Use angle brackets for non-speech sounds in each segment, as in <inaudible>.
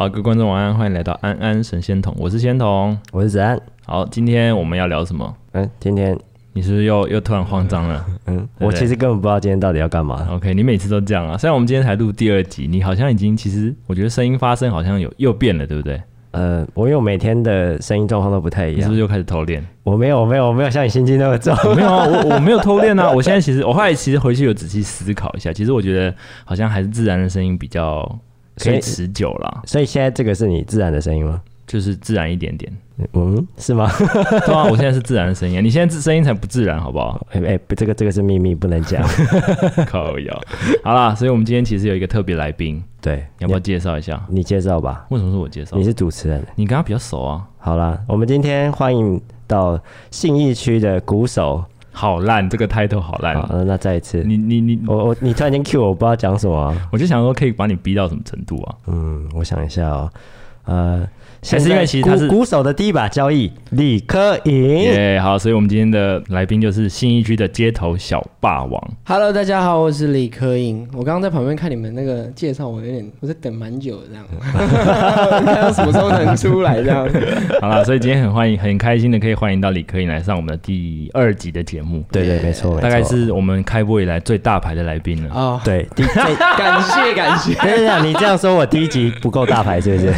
好，各位观众晚安，欢迎来到安安神仙童，我是仙童，我是子安。好，今天我们要聊什么？嗯，今天你是不是又又突然慌张了？嗯，对对我其实根本不知道今天到底要干嘛。OK，你每次都这样啊。虽然我们今天才录第二集，你好像已经其实我觉得声音发声好像有又变了，对不对？呃，我因为我每天的声音状况都不太一样，你是不是又开始偷练？我没有，我没有，我没有像你心机那么重。没有啊，我我没有偷练啊。<laughs> 我现在其实我后来其实回去有仔细思考一下，其实我觉得好像还是自然的声音比较可以持久了。所以现在这个是你自然的声音吗？就是自然一点点。嗯，是吗？<laughs> 对啊，我现在是自然的声音，你现在声音才不自然，好不好？<laughs> 哎哎，这个这个是秘密，不能讲。<laughs> 靠腰。好啦，所以我们今天其实有一个特别来宾，对，要不要介绍一下？你介绍吧。为什么是我介绍？你是主持人，你跟他比较熟啊。好啦，我们今天欢迎到信义区的鼓手。好烂，这个 title 好烂。好，那再一次。你你你，我我你突然间 cue 我，我不知道讲什么啊。我就想说，可以把你逼到什么程度啊？嗯，我想一下哦，呃。还是因为其实他是鼓手的第一把交椅，李科颖。耶，好，所以我们今天的来宾就是新义区的街头小霸王。Hello，大家好，我是李科颖。我刚刚在旁边看你们那个介绍，我有点我在等蛮久的这样，<laughs> 看到什么时候能出来这样。<laughs> 好了，所以今天很欢迎，很开心的可以欢迎到李科颖来上我们的第二集的节目。对对，没错，大概是我们开播以来最大牌的来宾了。哦，对，第感谢 <laughs> 感谢。等一下，你这样说我第一集不够大牌是不是？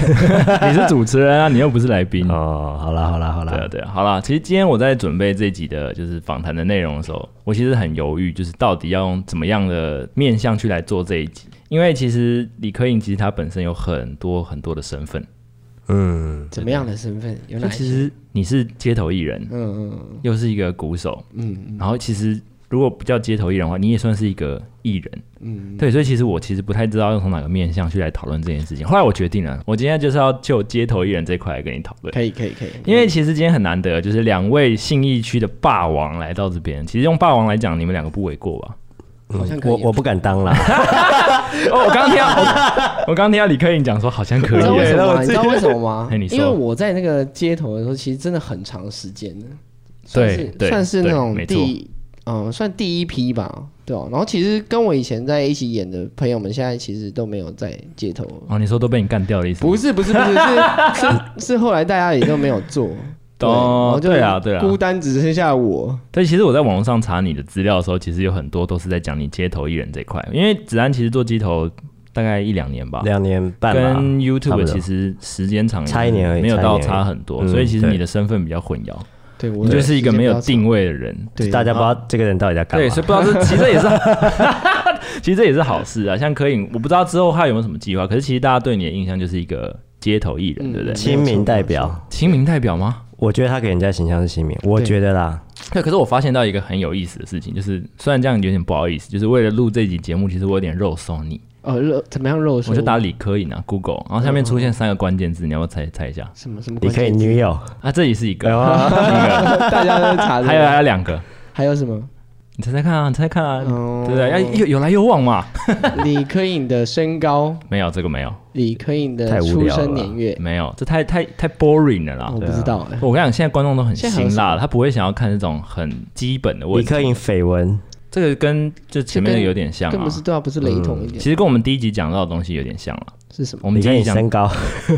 你是主持人啊，你又不是来宾哦。好了好了好了，对啊对啊，好了。其实今天我在准备这集的就是访谈的内容的时候，我其实很犹豫，就是到底要用怎么样的面向去来做这一集。因为其实李克颖其实他本身有很多很多的身份，嗯，怎么样的身份？有哪些？其实你是街头艺人，嗯嗯，又是一个鼓手，嗯，然后其实。如果不叫街头艺人的话，你也算是一个艺人，嗯，对，所以其实我其实不太知道要从哪个面向去来讨论这件事情。后来我决定了，我今天就是要就街头艺人这块来跟你讨论。可以，可以，可以。因为其实今天很难得，就是两位信义区的霸王来到这边。其实用霸王来讲，你们两个不为过吧？好像可以。我我不敢当啦。<laughs> 哦，我刚刚听到，我刚刚听到李克颖讲说好像可以。你知道为什么吗？你知道为什么吗？<laughs> 因为我在那个街头的时候，其实真的很长时间的，对，对，算是那种第。没嗯，算第一批吧，对哦、啊。然后其实跟我以前在一起演的朋友们，现在其实都没有在街头。哦，你说都被你干掉的意思？不是，不是，不是，是 <laughs> 是是后来大家也都没有做。<laughs> 哦，对啊，对啊，孤单只剩下我。但，其实我在网络上查你的资料的时候，其实有很多都是在讲你街头艺人这块。因为子安其实做街头大概一两年吧，两年半，跟 YouTube 其实时间长差一年而已，没有到差很多，所以其实你的身份比较混淆。对，我就是一个没有定位的人，对，大家不知道这个人到底在干嘛。对，所以不知道是，其实也是，<laughs> 其实这也是好事啊。像柯颖，我不知道之后他有没有什么计划，可是其实大家对你的印象就是一个街头艺人，对不对？亲民代表，亲民代表吗？我觉得他给人家形象是亲民，我觉得啦。对，可是我发现到一个很有意思的事情，就是虽然这样有点不好意思，就是为了录这集节目，其实我有点肉松你。哦，肉怎么样肉？我就打李科颖啊，Google，然后下面出现三个关键字，你要不要猜猜一下？什么什么？李科颖女友啊，这里是一个，<laughs> 大家都查。还有还有两个，还有什么？你猜猜看啊，你猜猜看啊，对不对？要有有来有往嘛。<laughs> 李科颖的身高没有，这个没有。李科颖的出生年月没有，这太太太 boring 了啦。我不知道。我跟你讲，现在观众都很辛辣，他不会想要看这种很基本的问题。李科颖绯闻。这个跟就前面的有点像啊，不是对啊，不是雷同一点。其实跟我们第一集讲到的东西有点像了。是什么？我们第一集讲身高，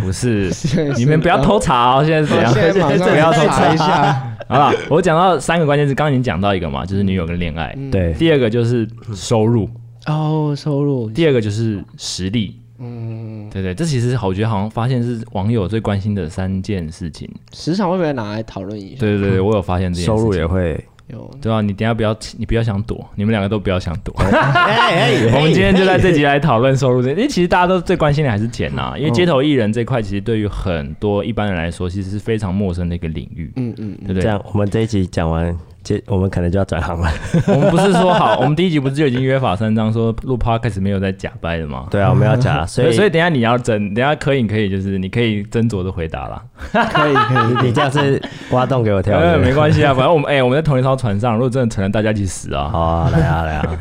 不是，你们不要 <laughs> 偷查哦，现在是怎样？现在 <laughs> 不要偷查一下。好了，我讲到三个关键字，刚刚已经讲到一个嘛，就是女友跟恋爱。对。第二个就是收入。哦，收入。第二个就是实力。嗯。对对，这其实我觉得好像发现是网友最关心的三件事情。时常会不会拿来讨论一下？对对对，我有发现这件事情。收入也会。有对啊，你等下不要，你不要想躲，你们两个都不要想躲。<laughs> 我们今天就在这集来讨论收入这，因为其实大家都最关心的还是钱呐、啊，因为街头艺人这块其实对于很多一般人来说，其实是非常陌生的一个领域。嗯嗯，对不对？这样，我们这一集讲完。这我们可能就要转行了。<laughs> 我们不是说好，<laughs> 我们第一集不是就已经约法三章，说录 podcast 没有在假掰的吗？对啊，我们要假，<laughs> 所以所以等下你要真，等下可以可以就是你可以斟酌的回答啦。可以可以，你这样是挖洞给我跳。没关系啊，反正我们哎、欸，我们在同一艘船上，如果真的沉了，大家一起死啊！好啊，来啊来啊，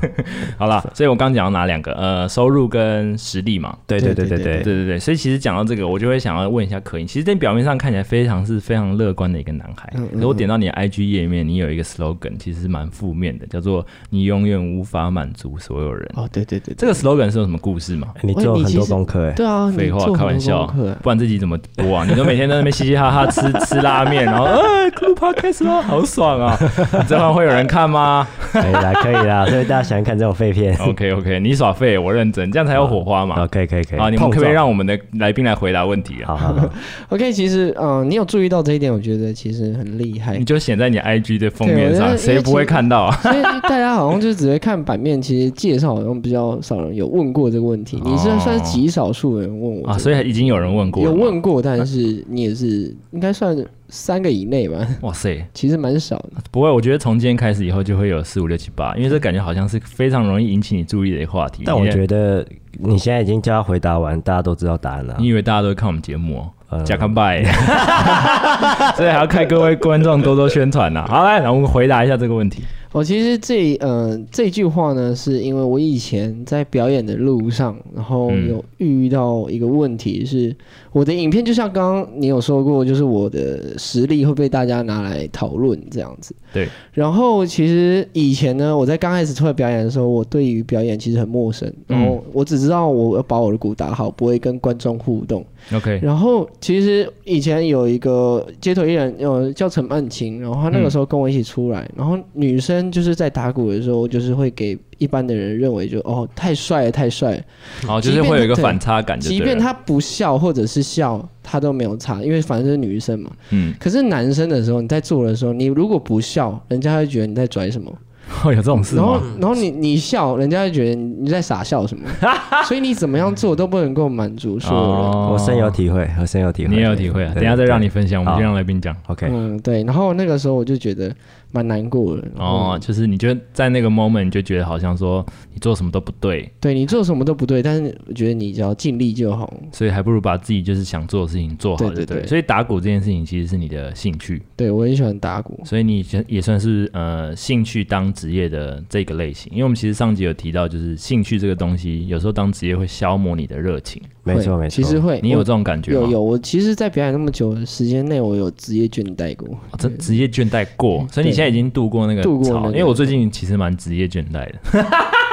好了，所以我刚讲到哪两个？呃，收入跟实力嘛。对对对对对对对对对。所以其实讲到这个，我就会想要问一下科颖，其实在表面上看起来非常是非常乐观的一个男孩。嗯嗯嗯，可是我点到你的 IG 页面，你有一个 slogan 其实是蛮负面的，叫做“你永远无法满足所有人”。哦，对对对，这个 slogan 是有什么故事吗？你做很多功课哎。对啊，废话，开玩笑，不然自己怎么播啊？你都每天在那边嘻嘻哈哈吃 <laughs> 吃拉面，然后哎，录 podcast 啊，好爽啊！<laughs> 这样会有人看吗？<laughs> 可以啦，可以啦，所以大家喜欢看这种废片。<laughs> OK OK，你耍废，我认真，这样才有火花嘛。可以可以可以。啊，你们可不可以让我们的来宾来回答问题啊？好好好。OK，其实嗯，你有注意到这一点，我觉得其实很厉害。你就写在你 IG 的封面上，谁不会看到啊？所以大家好像就只会看版面，其实介绍好像比较少人有问过这个问题。你是算是极少数人问我啊，所以已经有人问过，有问过，但是你也是应该算三个以内吧？哇塞，其实蛮少的。不会，我觉得从今天开始以后就会有四五六七八，因为这感觉好像是非常容易引起你注意的一个话题。但我觉得你现在已经叫他回答完，大家都知道答案了。你以为大家都会看我们节目哦？假看拜，<laughs> 所以还要看各位观众多多宣传呐。好，来，让我们回答一下这个问题。我其实这呃这句话呢，是因为我以前在表演的路上，然后有遇到一个问题是，是我的影片就像刚刚你有说过，就是我的实力会被大家拿来讨论这样子。对。然后其实以前呢，我在刚开始出来表演的时候，我对于表演其实很陌生，然后我只知道我要把我的鼓打好，不会跟观众互动。OK。然后其实以前有一个街头艺人，呃，叫陈曼青，然后他那个时候跟我一起出来，然后女生。就是在打鼓的时候，就是会给一般的人认为就哦太帅了，太帅了，哦，就是会有一个反差感。即便他不笑或者是笑，他都没有差，因为反正是女生嘛。嗯。可是男生的时候，你在做的时候，你如果不笑，人家会觉得你在拽什么。<laughs> 哦，有这种事吗？然后，然后你你笑，人家会觉得你在傻笑什么。<laughs> 所以你怎么样做都不能够满足所有人。哦、我深有体会，我深有体会。你也有体会啊？等一下再让你分享，我们先让来宾讲。OK。嗯，对。然后那个时候我就觉得。蛮难过的哦，就是你觉得在那个 moment 你就觉得好像说你做什么都不对，对你做什么都不对，但是我觉得你只要尽力就好，所以还不如把自己就是想做的事情做好，对对对。所以打鼓这件事情其实是你的兴趣，对我很喜欢打鼓，所以你也算是呃兴趣当职业的这个类型，因为我们其实上集有提到，就是兴趣这个东西有时候当职业会消磨你的热情，没错没错，其实会，你有这种感觉吗？有有，我其实，在表演那么久的时间内，我有职业倦怠过，这职业倦怠过，所以你现在已经度过那个。度过，因为我最近其实蛮职业倦怠的。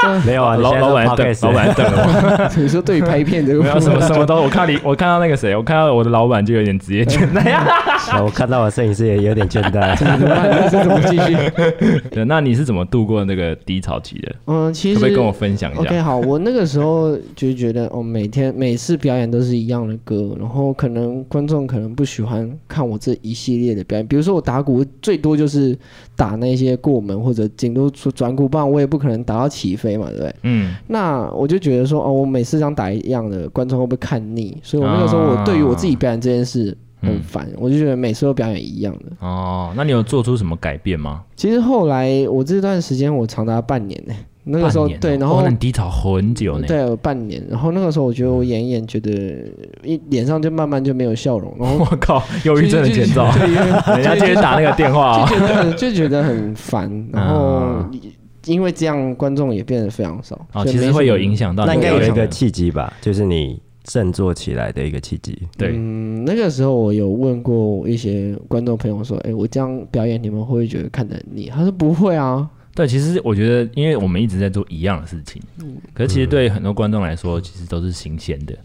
<laughs> 没有啊，老老板等，老板等我。<laughs> 你说对于拍片这个，没有什么什么都，我看你，我看到那个谁，我看到我的老板就有点职业倦怠。我看到我摄影师也有点倦怠。怎么继续？<laughs> 对，那你是怎么度过那个低潮期的？嗯，其实可不可以跟我分享一下？OK，好，我那个时候就觉得，哦，每天每次表演都是一样的歌，然后可能观众可能不喜欢看我这一系列的表演。比如说我打鼓最多就是打那些过门或者顶多转鼓棒，我也不可能打到起飞。嘛，对不对？嗯，那我就觉得说，哦，我每次这样打一样的，观众会不会看腻？所以我那个时候，我对于我自己表演这件事很烦，嗯、我就觉得每次都表演一样的。哦，那你有做出什么改变吗？其实后来我这段时间我长达半年呢，那个时候、哦、对，然后很低潮很久呢，对，半年。然后那个时候我觉得我演一演，觉得一脸上就慢慢就没有笑容。然后 <laughs> 我靠，忧郁症的前兆，<laughs> 人家今天打那个电话、哦，就觉得就觉得很烦，然后。嗯因为这样，观众也变得非常少啊，其实会有影响到。那应该有一个契机吧，就是你振作起来的一个契机。对，嗯，那个时候我有问过一些观众朋友说：“哎，我这样表演，你们会不会觉得看得很腻？”他说：“不会啊。”对，其实我觉得，因为我们一直在做一样的事情，可是其实对很多观众来说，其实都是新鲜的。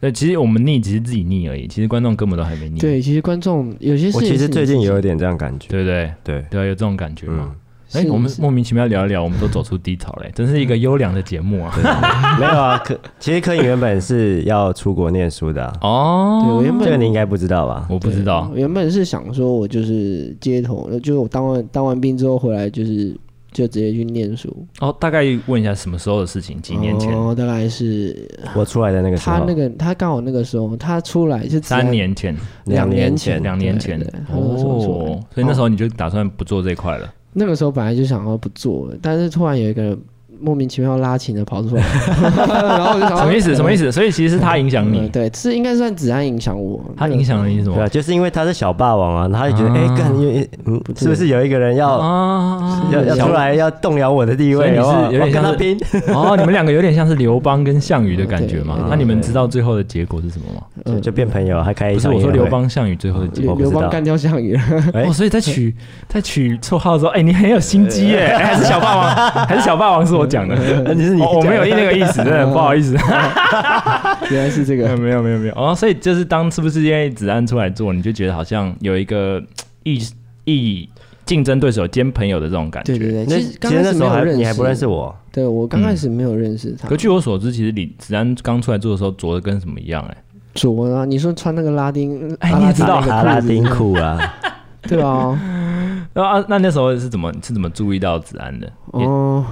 对，其实我们腻只是自己腻而已，其实观众根本都还没腻。对，其实观众有些事，我其实最近也有点这样感觉，对不对？对，对，有这种感觉吗？哎，欸、我们莫名其妙聊一聊，我们都走出低潮嘞，真是一个优良的节目啊！<laughs> 没有啊，可其实柯颖原本是要出国念书的、啊、哦。对，我原本这个你应该不知道吧？我不知道，原本是想说我就是街头，就是我当完当完兵之后回来，就是就直接去念书。哦，大概问一下什么时候的事情？几年前？哦，大概是我出来的那个时候。他那个他刚好那个时候他出来是三年前，两年前，两年前的哦。所以那时候你就打算不做这块了？那个时候本来就想要不做了，但是突然有一个人莫名其妙拉琴的跑出来，<laughs> 然后我就想什么意思？什么意思？所以其实是他影响你，嗯、对，是应该算子安影响我。他影响了你什么？对啊，就是因为他是小霸王啊，他就觉得哎，干、欸，嗯，是不是有一个人要、啊、要要出来要动摇我的地位？是有点跟他拼。<laughs> 哦，你们两个有点像是刘邦跟项羽的感觉嘛？那你们知道最后的结果是什么吗？就就变朋友，还开一场。不是我说刘邦项羽最后的结果，刘邦干掉项羽了。哦，所以在取在取绰号的时候，哎，你很有心机耶，<laughs> 还是小霸王？还是小霸王是我讲的？<laughs> 你是你，我没有那个意思，真的不好意思。原来是这个，<laughs> 没有没有没有。哦，所以就是当是不是因为子安出来做，你就觉得好像有一个意意竞争对手兼朋友的这种感觉？对对对。其实其实那时候还你还不认识我，对我刚开始没有认识他。可据我所知，其实李子安刚出来做的时候，着的跟什么一样？哎，着啊！你说穿那个拉丁，哎，你也知道拉丁裤啊？<laughs> 对啊。那啊，那那时候是怎么是怎么注意到子安的？哦，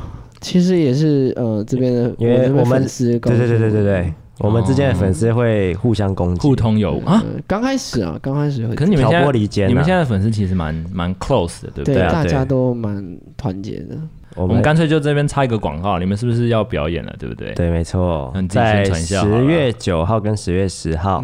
其实也是呃这边的，因为我们是对对对对对对，我们之间的粉丝会互相攻击，互通有无啊。刚开始啊，刚开始会，可是你们现在你们现在的粉丝其实蛮蛮 close 的，对不对？对，大家都蛮团结的。我们干脆就这边插一个广告，你们是不是要表演了，对不对？对，没错。在十月九号跟十月十号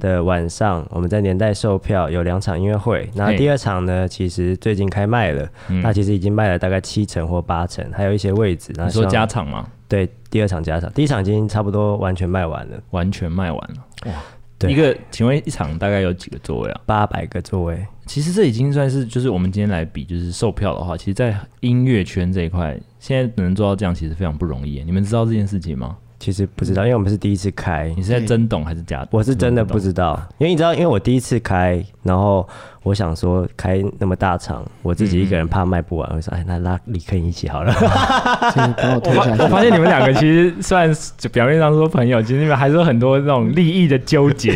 的晚上，我们在年代售票有两场音乐会。那第二场呢，其实最近开卖了，那其实已经卖了大概七成或八成，还有一些位置。你说加场吗？对，第二场加场，第一场已经差不多完全卖完了，完全卖完了。哇！对一个，请问一场大概有几个座位啊？八百个座位。其实这已经算是，就是我们今天来比，就是售票的话，其实，在音乐圈这一块，现在能做到这样，其实非常不容易。你们知道这件事情吗？其实不知道，因为我们是第一次开。你是在真懂还是假懂？我是真的不知道，因为你知道，因为我第一次开，然后。我想说开那么大场，我自己一个人怕卖不完，我说哎，那拉李克勤一起好了。<laughs> 我发现你们两个其实虽然表面上说朋友，其实你们还是有很多那种利益的纠结。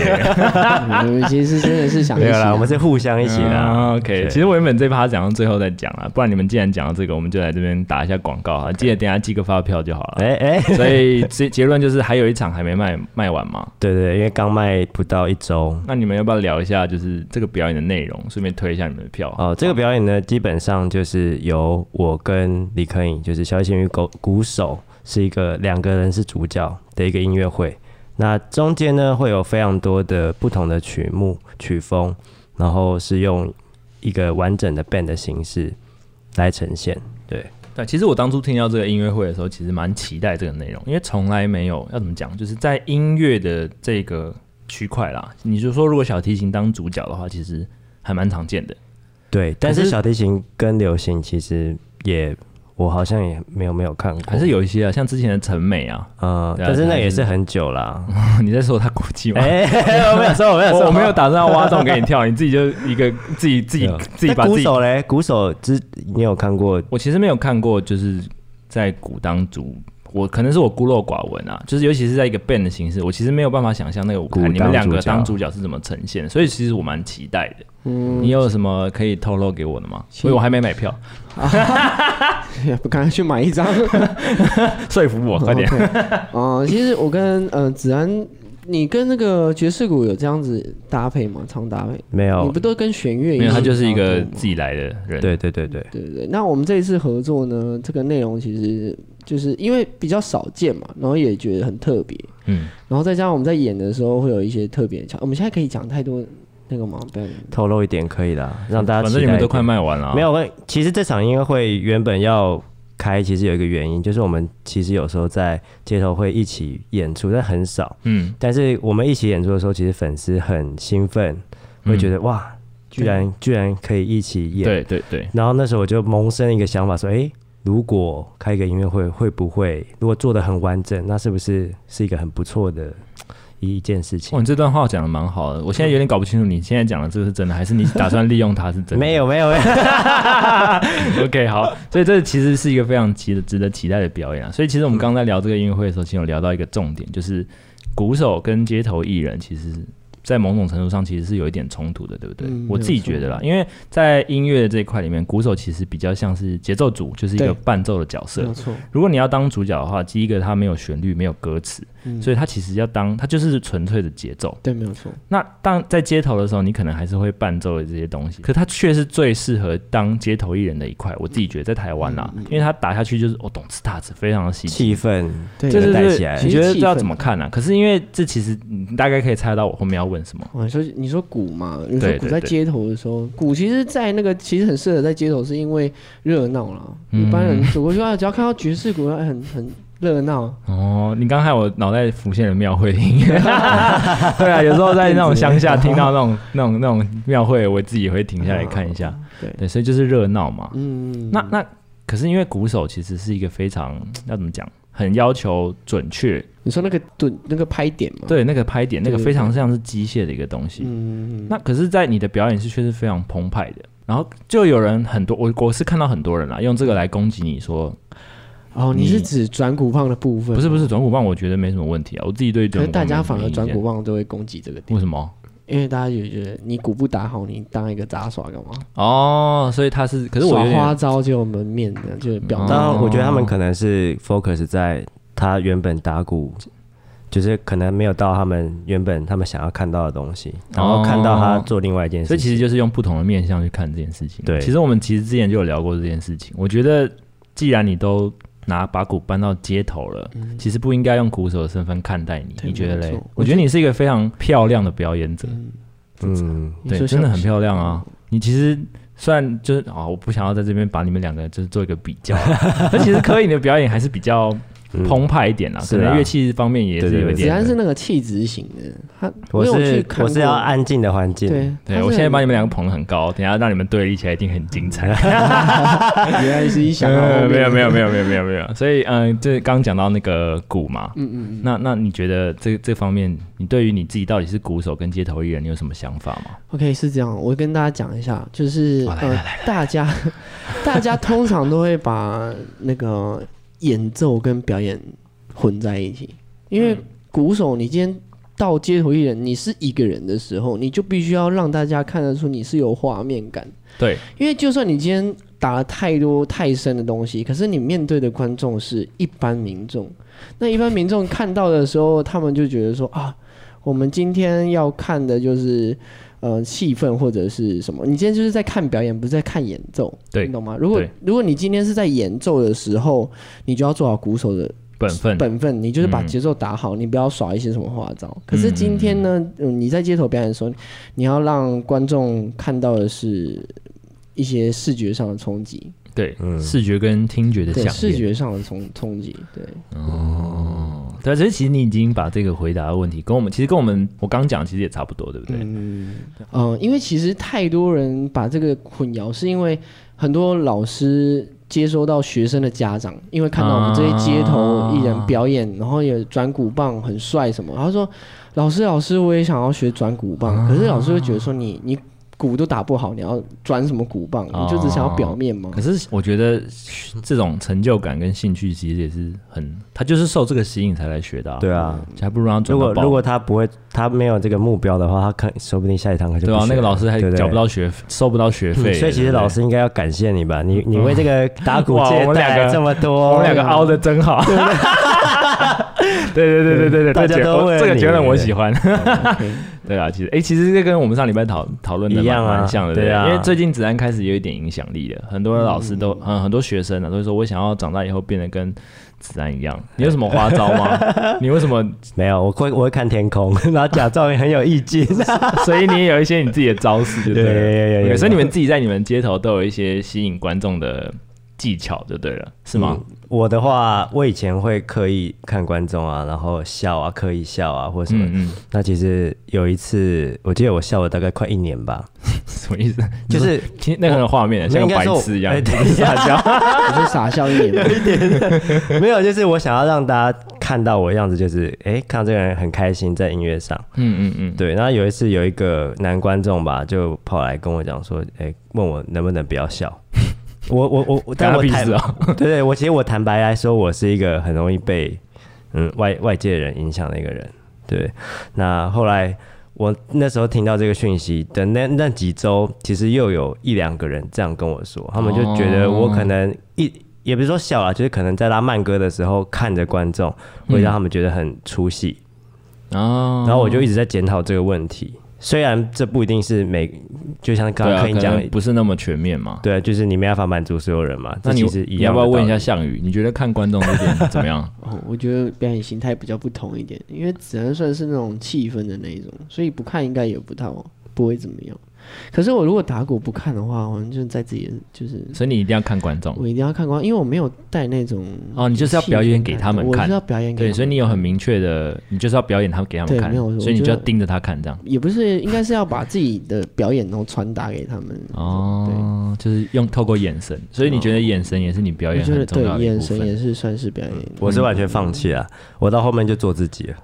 <laughs> 其实真的是想没有啦，我们是互相一起的。OK，其实我原本这趴讲到最后再讲了，不然你们既然讲到这个，我们就来这边打一下广告啊，记得等下寄个发票就好了。哎哎，所以结结论就是还有一场还没卖卖完嘛？对对，因为刚卖不到一周。那你们要不要聊一下，就是这个表演的内容？顺便推一下你们的票哦。这个表演呢，基本上就是由我跟李克颖，就是小提琴与鼓鼓手，是一个两个人是主角的一个音乐会。那中间呢，会有非常多的不同的曲目曲风，然后是用一个完整的 band 的形式来呈现。对对，其实我当初听到这个音乐会的时候，其实蛮期待这个内容，因为从来没有要怎么讲，就是在音乐的这个。区块啦，你就说如果小提琴当主角的话，其实还蛮常见的。对，但是小提琴跟流行其实也，我好像也没有没有看过，还是有一些啊，像之前的陈美啊，嗯，但是那也是很久了。<laughs> 你在说他古迹吗？哎，<laughs> 我没有说，我没有说，我没有打算要挖洞给你跳，你自己就一个 <laughs> 自己自己自己把鼓手嘞，鼓手之你有看过？我其实没有看过，就是在鼓当主。我可能是我孤陋寡闻啊，就是尤其是在一个 band 的形式，我其实没有办法想象那个舞台你们两个当主角是怎么呈现，所以其实我蛮期待的。嗯，你有什么可以透露给我的吗？所以我还没买票，<laughs> 不赶快去买一张，<laughs> 说服我快点。<laughs> 哦，其实我跟呃子安，你跟那个爵士鼓有这样子搭配吗？常搭配？没有，你不都跟弦乐一样？没有，他就是一个自己来的人。对对对对对对。那我们这一次合作呢，这个内容其实。就是因为比较少见嘛，然后也觉得很特别，嗯，然后再加上我们在演的时候会有一些特别的桥，我们现在可以讲太多那个吗？不要透露一点可以的，让大家反正你们都快卖完了。没有，其实这场音乐会原本要开，其实有一个原因，就是我们其实有时候在街头会一起演出，但很少，嗯，但是我们一起演出的时候，其实粉丝很兴奋，会觉得、嗯、哇，居然居然可以一起演，对对对。然后那时候我就萌生一个想法说，哎。如果开一个音乐会，会不会如果做的很完整，那是不是是一个很不错的一件事情？哦，你这段话讲的蛮好的，我现在有点搞不清楚，你现在讲的这个是真的，还是你打算利用它是真的？<laughs> 没有，没有，没有。<laughs> OK，好，所以这其实是一个非常值得值得期待的表演啊。所以其实我们刚才聊这个音乐会的时候，其实有聊到一个重点，就是鼓手跟街头艺人其实在某种程度上其实是有一点冲突的，对不对？嗯、我自己觉得啦，因为在音乐这一块里面，鼓手其实比较像是节奏组，就是一个伴奏的角色。没错。如果你要当主角的话，第一个他没有旋律，没有歌词，嗯、所以它其实要当它就是纯粹的节奏。对，没有错。那当在街头的时候，你可能还是会伴奏的这些东西，可它却是最适合当街头艺人的一块。我自己觉得在台湾啦，嗯、因为它打下去就是哦，咚次打次，非常的细气氛，对，就是带起来。你觉得这要怎么看呢、啊？可是因为这其实你大概可以猜到我后面要问什么。我说。你说鼓嘛？你说鼓在街头的时候，鼓其实，在那个其实很适合在街头，是因为热闹啦。嗯、一般人走过去啊，只要看到爵士鼓，很很热闹。哦，你刚才我脑袋浮现了庙会的音乐。<laughs> 对啊，有时候在那种乡下听到那种那种那种庙会，我自己也会停下来看一下。哦、对对，所以就是热闹嘛。嗯，那那可是因为鼓手其实是一个非常要怎么讲？很要求准确，你说那个准那个拍点吗？对，那个拍点，那个非常像是机械的一个东西。嗯，那可是，在你的表演是却是非常澎湃的。然后就有人很多，我我是看到很多人啊，用这个来攻击你说，哦，你是指转鼓棒的部分？不是不是，转鼓棒我觉得没什么问题啊，我自己对。可是大家反而转鼓棒都会攻击这个点，为什么？因为大家就觉得你鼓不打好，你当一个杂耍干嘛？哦，所以他是，可是我耍花招就门面的，就表达。当然，我觉得他们可能是 focus 在他原本打鼓，就是可能没有到他们原本他们想要看到的东西，然后看到他做另外一件事情。所以其实就是用不同的面向去看这件事情。对，其实我们其实之前就有聊过这件事情。我觉得既然你都拿把鼓搬到街头了，嗯、其实不应该用鼓手的身份看待你。你觉得嘞？我觉得你是一个非常漂亮的表演者。嗯，对，真的很漂亮啊！你其实虽然就是啊、哦，我不想要在这边把你们两个就是做一个比较，<laughs> 但其实柯颖的表演还是比较。澎湃一点啦，可能乐器方面也是有一点。子安是那个气质型的，他我是我是要安静的环境。对，对我现在把你们两个捧得很高，等下让你们对立起来一定很精彩。<laughs> 原来是一想到 <laughs> 没有没有没有没有没有没有，所以嗯，这刚讲到那个鼓嘛，嗯嗯，那那你觉得这这方面，你对于你自己到底是鼓手跟街头艺人，你有什么想法吗？OK，是这样，我跟大家讲一下，就是呃，大家 <laughs> 大家通常都会把那个。演奏跟表演混在一起，因为鼓手，你今天到街头艺人，你是一个人的时候，你就必须要让大家看得出你是有画面感。对，因为就算你今天打了太多太深的东西，可是你面对的观众是一般民众，那一般民众看到的时候，他们就觉得说啊，我们今天要看的就是。呃，气氛或者是什么？你今天就是在看表演，不是在看演奏，对，你懂吗？如果如果你今天是在演奏的时候，你就要做好鼓手的本分，本分，你就是把节奏打好，嗯、你不要耍一些什么花招。可是今天呢，嗯，你在街头表演的时候，你要让观众看到的是一些视觉上的冲击，对，嗯、视觉跟听觉的响，视觉上的冲冲击，对，哦。对，所以其实你已经把这个回答的问题跟我们，其实跟我们我刚讲其实也差不多，对不对？嗯，呃，因为其实太多人把这个混淆，是因为很多老师接收到学生的家长，因为看到我们这些街头艺人表演，啊、然后也转鼓棒很帅什么，然后说：“老师，老师，我也想要学转鼓棒。啊”可是老师会觉得说你：“你你。”鼓都打不好，你要转什么鼓棒？你就只想要表面吗？可是我觉得这种成就感跟兴趣其实也是很，他就是受这个吸引才来学的。对啊，还不如让他转。如果如果他不会，他没有这个目标的话，他可说不定下一堂课就对啊。那个老师还缴不到学，收不到学费。所以其实老师应该要感谢你吧？你你为这 <laughs> 个打鼓界带来这么多，我们两个凹的真好。对对对对对对，大家都这个结论我喜欢。<laughs> 对啊，其实哎，其实这跟我们上礼拜讨讨论的蛮蛮像的，对啊。因为最近子安开始有一点影响力了，很多老师都嗯，很多学生呢都会说，我想要长大以后变得跟子安一样。<laughs> 你有什么花招吗？你为什么没有？我会我会看天空，<laughs> 然后假装很有意境，所以你也有一些你自己的招式，对不对？所以你们自己在你们街头都有一些吸引观众的。技巧就对了，是吗？嗯、我的话，我以前会刻意看观众啊，然后笑啊，刻意笑啊，或者什么。嗯嗯，那其实有一次，我记得我笑了大概快一年吧。<laughs> 什么意思？就是听那个画面，像个白痴一样，傻笑，<laughs> 我就傻笑一年，<laughs> 一点。没有，就是我想要让大家看到我的样子，就是哎、欸，看到这个人很开心在音乐上。嗯嗯嗯，对。然后有一次有一个男观众吧，就跑来跟我讲说，哎、欸，问我能不能不要笑。我我我，但我坦 <laughs> 对，对对，我其实我坦白来说，我是一个很容易被嗯外外界人影响的一个人。对，那后来我那时候听到这个讯息的那那几周，其实又有一两个人这样跟我说，他们就觉得我可能一也不是说笑啦，就是可能在拉慢歌的时候看着观众，会让他们觉得很出戏。哦，然后我就一直在检讨这个问题。虽然这不一定是每，就像刚刚可以讲的，不是那么全面嘛。对，就是你没办法满足所有人嘛。那你其实一样，要不要问一下项羽？你觉得看观众这点怎么样？哦，我觉得表演形态比较不同一点，因为只能算是那种气氛的那一种，所以不看应该也不太不会怎么样。可是我如果打鼓不看的话，我就在自己就是，所以你一定要看观众，我一定要看观众，因为我没有带那种哦，你就是要表演给他们看，我是要表演给他们看，对，所以你有很明确的，你就是要表演他们给他们看，所以你就要盯着他看，这样。也不是，应该是要把自己的表演然后传达给他们哦，对。就是用透过眼神，所以你觉得眼神也是你表演很重要的对，眼神也是算是表演，我是完全放弃了，我到后面就做自己了，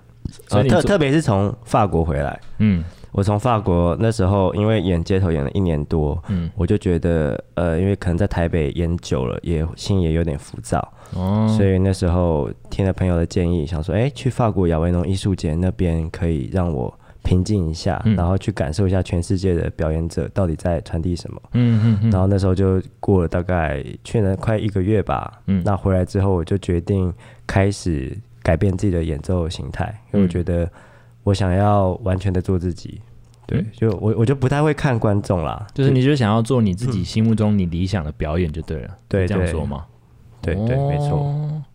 所以特特别是从法国回来，嗯。我从法国那时候，因为演街头演了一年多，嗯，我就觉得，呃，因为可能在台北演久了，也心也有点浮躁，哦，所以那时候听了朋友的建议，想说，哎、欸，去法国亚维农艺术节那边可以让我平静一下，嗯、然后去感受一下全世界的表演者到底在传递什么，嗯嗯嗯，然后那时候就过了大概去年快一个月吧，嗯，那回来之后我就决定开始改变自己的演奏形态，因为我觉得。我想要完全的做自己，对，就我我就不太会看观众啦，就是你就想要做你自己心目中你理想的表演就对了，对，这样说吗？对对，没错。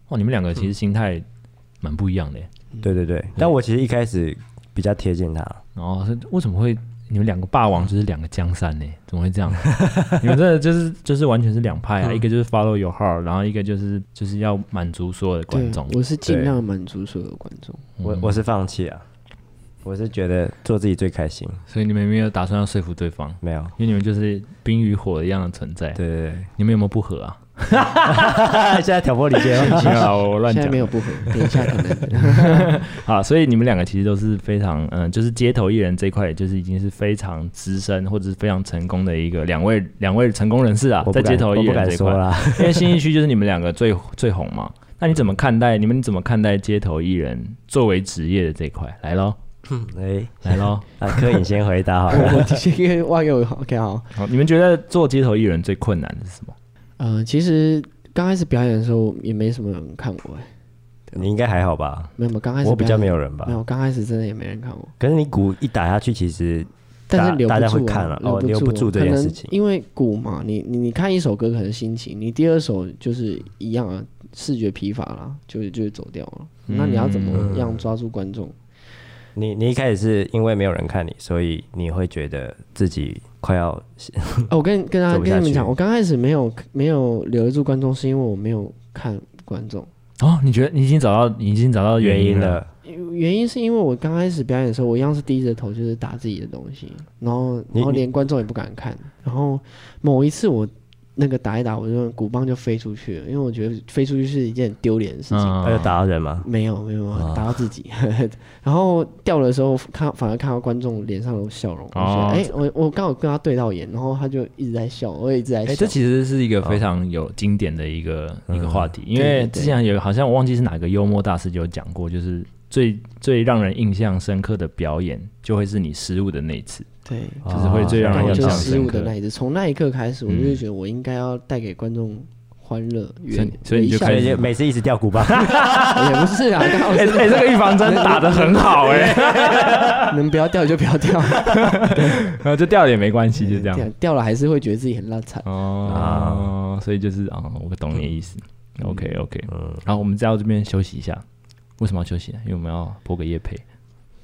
哦，你们两个其实心态蛮不一样的，对对对。但我其实一开始比较贴近他，哦，为什么会你们两个霸王就是两个江山呢？<laughs> 怎么会这样？你们真的就是就是完全是两派啊，一个就是 follow your heart，然后一个就是就是要满足所有的观众。我是尽量满足所有的观众，我我是放弃啊。我是觉得做自己最开心，所以你们没有打算要说服对方？没有，因为你们就是冰与火一样的存在。对对对，你们有没有不合啊？<laughs> 现在挑拨离间了，<laughs> 我乱讲。现在没有不合，等一下可能。<laughs> 好，所以你们两个其实都是非常嗯，就是街头艺人这一块，就是已经是非常资深或者是非常成功的一个两位两位成功人士啊，在街头艺人这一块，因为新一区就是你们两个最最红嘛。那你怎么看待？你们怎么看待街头艺人作为职业的这一块？来喽。嗯，哎、欸，来喽！啊，柯颖先回答好了。我先挖给我，OK，好。好，你们觉得做街头艺人最困难的是什么？呃，其实刚开始表演的时候也没什么人看我，哎，你应该还好吧？没有，刚开始我比较没有人吧？没有，刚开始真的也没人看我。可是你鼓一打下去，其实但是留不住、啊、大家会看了，哦，留不住这件事情。因为鼓嘛，你你你看一首歌可能心情，你第二首就是一样啊，视觉疲乏啦，就就走掉了。嗯、那你要怎么样抓住观众？你你一开始是因为没有人看你，所以你会觉得自己快要 <laughs>…… 哦，我跟跟大家跟你们讲，我刚开始没有没有留得住观众，是因为我没有看观众。哦，你觉得你已经找到你已经找到原因了？原因是因为我刚开始表演的时候，我一样是低着头，就是打自己的东西，然后然后连观众也不敢看。然后某一次我。那个打一打，我就鼓棒就飞出去了，因为我觉得飞出去是一件丢脸的事情。他就打到人吗？没有，没有，打到自己。<laughs> 然后掉的时候，看反而看到观众脸上有笑容。哎，我我刚好跟他对到眼，然后他就一直在笑，我也一直在笑。哎，这其实是一个非常有经典的一个一个话题，因为之前有好像我忘记是哪个幽默大师就有讲过，就是最最让人印象深刻的表演，就会是你失误的那一次。对，就是会最让人印象深刻的那一次。从那一刻开始，我就觉得我应该要带给观众欢乐。所以你就开始每次一直掉鼓棒，<laughs> 也不是啊。<laughs> 哎，这个预防针打的很好哎，<laughs> 能不要掉就不要掉，然后就掉了也没关系，就这样。掉了还是会觉得自己很烂惨哦。所以就是啊，我懂你的意思。OK OK，嗯，然后我们再到这边休息一下。为什么要休息呢？因为我们要播个夜配。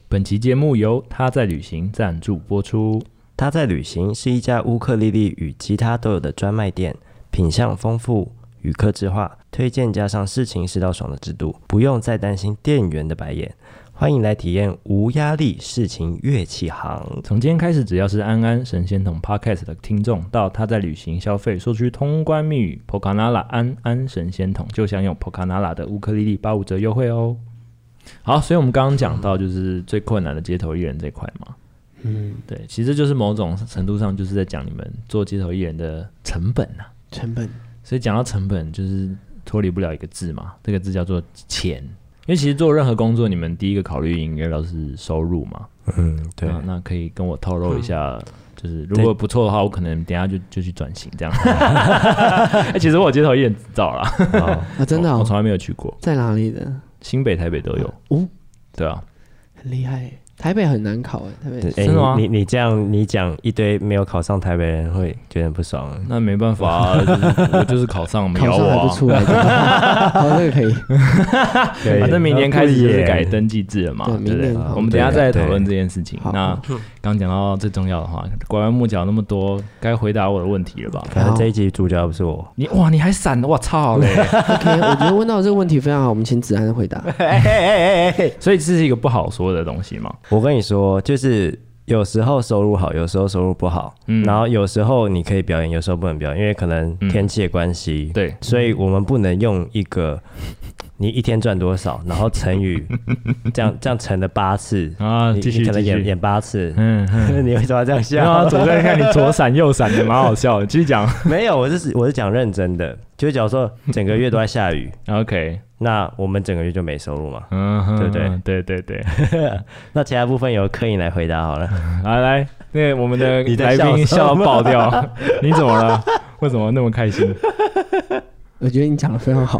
本期节目由他在旅行赞助播出。他在旅行是一家乌克丽丽与吉他都有的专卖店，品相丰富与客制化，推荐加上试琴试到爽的制度，不用再担心店员的白眼。欢迎来体验无压力事情乐器行。从今天开始，只要是安安神仙桶 Podcast 的听众，到他在旅行消费，说出通关密语 Pocanala 安安神仙桶，就享有 Pocanala 的乌克丽丽八五折优惠哦。好，所以我们刚刚讲到就是最困难的街头艺人这块嘛，嗯，对，其实就是某种程度上就是在讲你们做街头艺人的成本呐、啊，成本。所以讲到成本，就是脱离不了一个字嘛，这个字叫做钱。因为其实做任何工作，你们第一个考虑应该都是收入嘛，嗯，对，那那可以跟我透露一下，就是如果不错的话，我可能等下就就去转型这样。<laughs> 哎，其实我有街头艺人执照啦，啊，真的，我从来没有去过，在哪里的？新北、台北都有。哦，对啊，很厉害。台北很难考哎，台北真的吗？你你这样你讲一堆没有考上台北人会觉得不爽。那没办法啊，<laughs> 我就是考上，没有我不出来。<laughs> 好，这个可以。反正明年开始就是改登记制了嘛，对不对？我们等下再来讨论这件事情。那刚讲到最重要的话，拐弯抹角那么多，该回答我的问题了吧？反正这一集主角不是我。你哇，你还闪？我操嘞！OK，我觉得问到这个问题非常好，我们请子安回答。<laughs> 所以这是一个不好说的东西嘛？我跟你说，就是有时候收入好，有时候收入不好，嗯，然后有时候你可以表演，有时候不能表演，因为可能天气的关系，嗯，对，所以我们不能用一个你一天赚多少，然后乘以 <laughs> 这样这样乘了八次啊，继续你可能演演八次，嗯，<laughs> 你为什么要这样笑？啊，左在看你左闪右闪的，蛮好笑的。继续讲，<laughs> 没有，我是我是讲认真的，就是假如说整个月都在下雨，OK。那我们整个月就没收入嘛，嗯哼，对不对？对对对。那其他部分由柯颖来回答好了。来来，那个我们的来宾笑到爆掉，你怎么了？为什么那么开心？我觉得你讲的非常好。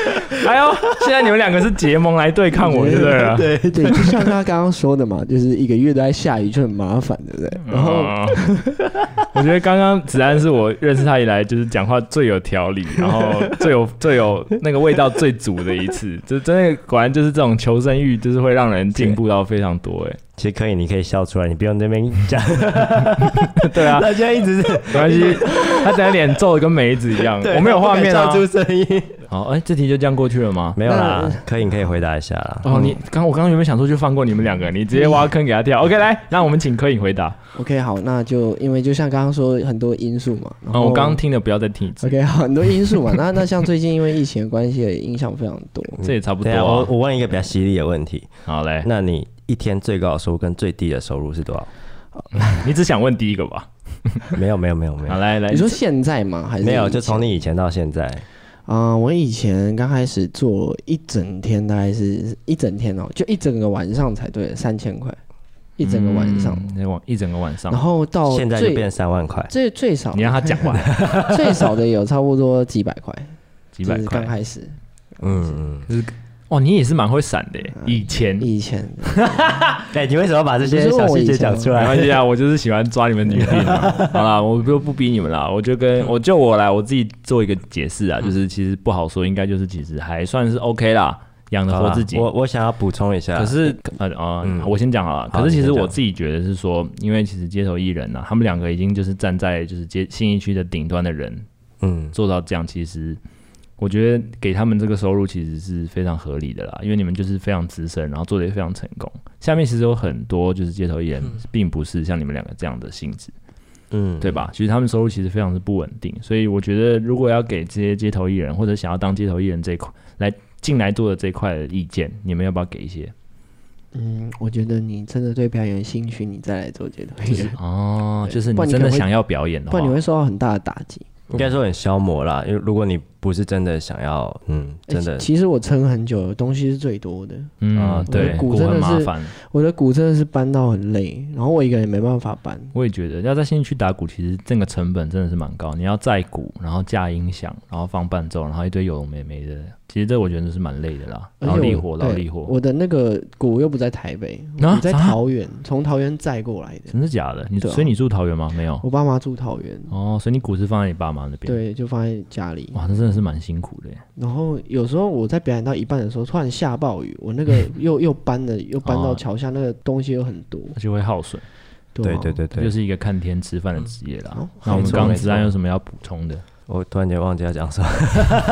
<laughs> 哎呦，现在你们两个是结盟来对抗我，对不对？对对，就像他刚刚说的嘛，<laughs> 就是一个月都在下雨，就很麻烦，对不对？然后，<laughs> 我觉得刚刚子安是我认识他以来就是讲话最有条理，然后最有最有那个味道最足的一次，就真的果然就是这种求生欲，就是会让人进步到非常多。哎，其实可以，你可以笑出来，你不用那边讲。对啊，他现在一直是没关系，他整个脸皱的跟梅子一样。我没有画面啊，出声音。好，哎，这题就这样过去了吗？没有啦，可以，你可以回答一下啦。哦，你刚我刚刚有没有想说就放过你们两个？你直接挖坑给他跳。OK，来，那我们请柯颖回答。OK，好，那就因为就像刚刚说很多因素嘛。哦，我刚刚听的不要再听一次。OK，好，很多因素嘛。那 <laughs> 那像最近因为疫情的关系，也影响非常多。这也差不多。我我问一个比较犀利的问题。好嘞，那你一天最高的收入跟最低的收入是多少？<laughs> 你只想问第一个吧？<laughs> 没有没有没有没有。好来来，你说现在吗？还是没有？就从你以前到现在。啊、呃，我以前刚开始做一整天，大概是一整天哦，就一整个晚上才对，三千块，一整个晚上，那晚、嗯、一整个晚上，然后到现在就变三万块，最最少你让他讲完，<laughs> 最少的有差不多几百块，<laughs> 几百块。刚开始，嗯嗯，就是。哇，你也是蛮会闪的，以前以前，对，<laughs> 你为什么把这些小细节讲出来？没关系啊，我就是喜欢抓你们女病啊。<laughs> 好啦，我就不逼你们了，我就跟我就我来，我自己做一个解释啊，就是其实不好说，应该就是其实还算是 OK 啦，养得活自己。我我想要补充一下，可是呃啊，我先讲好了。可是其实我自己觉得是说，因为其实街头艺人呐，他们两个已经就是站在就是街新义区的顶端的人，嗯，做到这样其实。我觉得给他们这个收入其实是非常合理的啦，因为你们就是非常资深，然后做的也非常成功。下面其实有很多就是街头艺人，并不是像你们两个这样的性质，嗯，对吧？其实他们收入其实非常的不稳定，所以我觉得如果要给这些街头艺人或者想要当街头艺人这一块来进来做的这一块的意见，你们要不要给一些？嗯，我觉得你真的对表演有兴趣，你再来做街头艺人哦，就是你真的想要表演的话，不然你会受到很大的打击。应该说很消磨啦，因为如果你不是真的想要，嗯，真的，其实我撑很久，东西是最多的，嗯，对，鼓真的是，我的鼓真的是搬到很累，然后我一个人也没办法搬。我也觉得要在信义区打鼓，其实这个成本真的是蛮高，你要载鼓，然后架音响，然后放伴奏，然后一堆有的没没的。其实这我觉得是蛮累的啦，劳力活，劳力活。我的那个鼓又不在台北，你在桃园，从桃园载过来的。真的假的？你所以你住桃园吗？没有，我爸妈住桃园。哦，所以你鼓是放在你爸妈那边？对，就放在家里。哇，那真的是蛮辛苦的。然后有时候我在表演到一半的时候，突然下暴雨，我那个 <laughs> 又又搬了，又搬到桥下，那个东西又很多，那就会耗损。对对对对，就是一个看天吃饭的职业啦。那我们刚刚子安有什么要补充的？我突然间忘记要讲什么，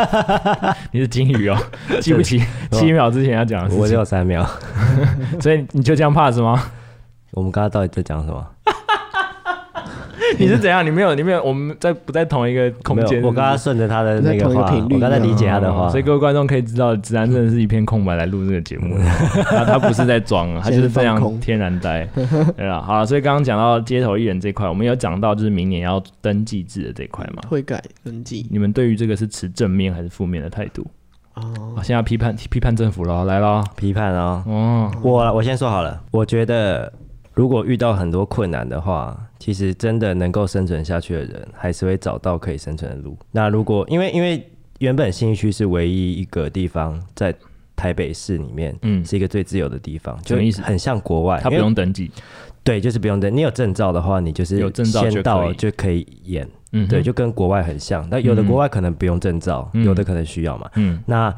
<laughs> 你是金鱼哦，<laughs> 记不起七秒之前要讲的事情，我只有三秒，所以你就这样 pass 吗？我们刚刚到底在讲什么？<laughs> 你是怎样？你没有，你没有，我们在不在同一个空间？我刚刚顺着他的那个话，我刚才理解他的话，所以各位观众可以知道，子安真的是一片空白来录这个节目，<laughs> 他他不是在装，他就是非常天然呆，对啊，好了，所以刚刚讲到街头艺人这块，我们有讲到就是明年要登记制的这块嘛？会改登记。你们对于这个是持正面还是负面的态度？哦，现在要批判批判政府了，来了，批判哦。哦，我我先说好了，我觉得如果遇到很多困难的话，其实真的能够生存下去的人，还是会找到可以生存的路。那如果因为因为原本新义区是唯一一个地方在台北市里面，嗯，是一个最自由的地方，就很像国外，他不用登记。对，就是不用登。你有证照的话，你就是有证照先到就可以演。嗯，对，就跟国外很像。那有的国外可能不用证照，有的可能需要嘛。嗯，那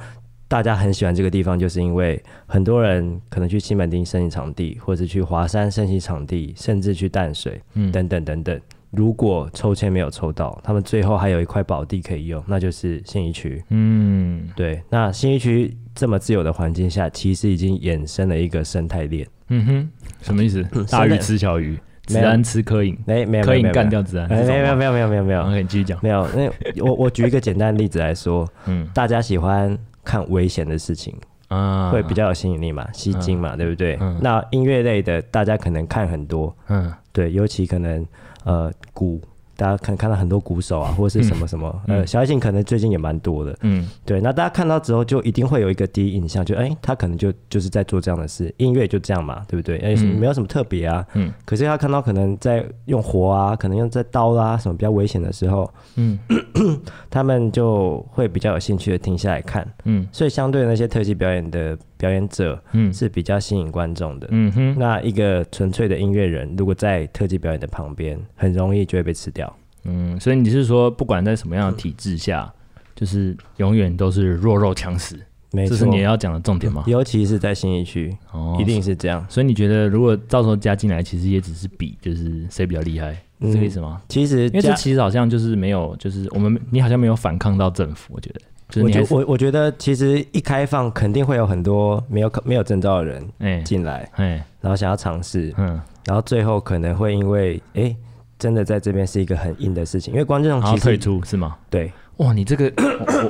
大家很喜欢这个地方，就是因为很多人可能去西门町申请场地，或者去华山申请场地，甚至去淡水，嗯，等等等等。如果抽签没有抽到，他们最后还有一块宝地可以用，那就是信义区。嗯，对。那信义区这么自由的环境下，其实已经衍生了一个生态链。嗯哼，什么意思？大鱼吃小鱼，子安吃柯影，没没有柯影干掉子安，没有没有没有没有没有没有。OK，继续讲。没有，那我我举一个简单的例子来说，<laughs> 嗯，大家喜欢看危险的事情啊，会比较有吸引力嘛，吸睛嘛，对不对？那音乐类的，大家可能看很多，嗯，对，尤其可能。呃，鼓，大家可能看到很多鼓手啊，<laughs> 或者是什么什么，嗯、呃，小提琴可能最近也蛮多的，嗯，对，那大家看到之后就一定会有一个第一印象，就哎、欸，他可能就就是在做这样的事，音乐就这样嘛，对不对？哎、欸，没有什么特别啊，嗯，可是他看到可能在用火啊，可能用在刀啦、啊、什么比较危险的时候，嗯，<clears throat> 他们就会比较有兴趣的停下来看，嗯，所以相对那些特技表演的。表演者，嗯，是比较吸引观众的，嗯哼。那一个纯粹的音乐人，如果在特技表演的旁边，很容易就会被吃掉，嗯。所以你是说，不管在什么样的体制下，嗯、就是永远都是弱肉强食，没错。这是你要讲的重点吗？尤其是在新一区，哦，一定是这样。所以你觉得，如果到时候加进来，其实也只是比，就是谁比较厉害，嗯、是这个意思吗？其实，因为这其实好像就是没有，就是我们你好像没有反抗到政府，我觉得。我觉我我觉得其实一开放肯定会有很多没有没有证照的人进来，欸、然后想要尝试，嗯，然后最后可能会因为哎、欸，真的在这边是一个很硬的事情，因为观众其实退出是吗？对，哇，你这个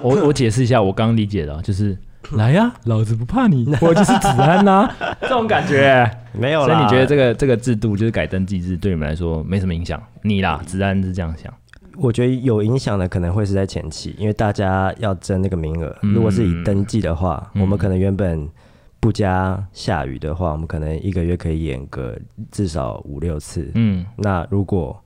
我我我解释一下，我刚刚理解的，就是来呀、啊，老子不怕你，我就是子安呐、<laughs> 啊，这种感觉 <laughs> 没有啦。所以你觉得这个这个制度就是改登记制对你们来说没什么影响？你啦，子安是这样想。我觉得有影响的可能会是在前期，因为大家要争那个名额。嗯、如果是以登记的话，嗯、我们可能原本不加下雨的话，我们可能一个月可以演个至少五六次。嗯，那如果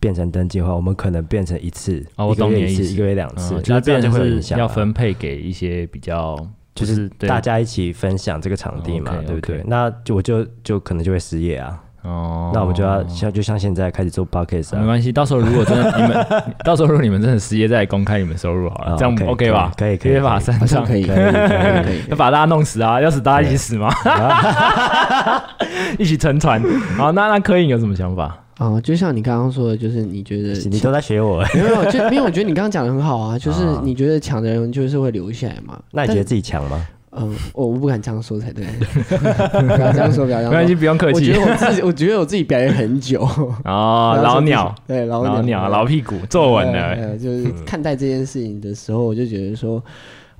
变成登记的话，我们可能变成一次，哦、一个月一次，一个月两次，嗯、就是变成是要分配给一些比较，就是大家一起分享这个场地嘛，对不对？那就我就就可能就会失业啊。哦，那我们就要像就像现在开始做 podcast 啊，没关系，到时候如果真的你们，<laughs> 到时候如果你们真的失业，再公开你们收入好了，这样 OK 吧？可以，可以把三张可以，可以，可以，要把大家弄死啊，要死大家一起死吗？<laughs> 一起沉船。好，那那柯颖有什么想法？啊，就像你刚刚说的，就是你觉得 <laughs> 你都在学我，没有，就因为我觉得你刚刚讲的很好啊，就是你觉得强的人就是会留下来嘛？那你觉得自己强吗？嗯，我我不敢这样说才对，<laughs> 不要这样说，不要这样说，没关系，不用客气。我觉得我自己，我觉得我自己表演很久哦，<laughs> 老鸟，对，老鸟，老屁股，坐稳了。就是看待这件事情的时候，我就觉得说，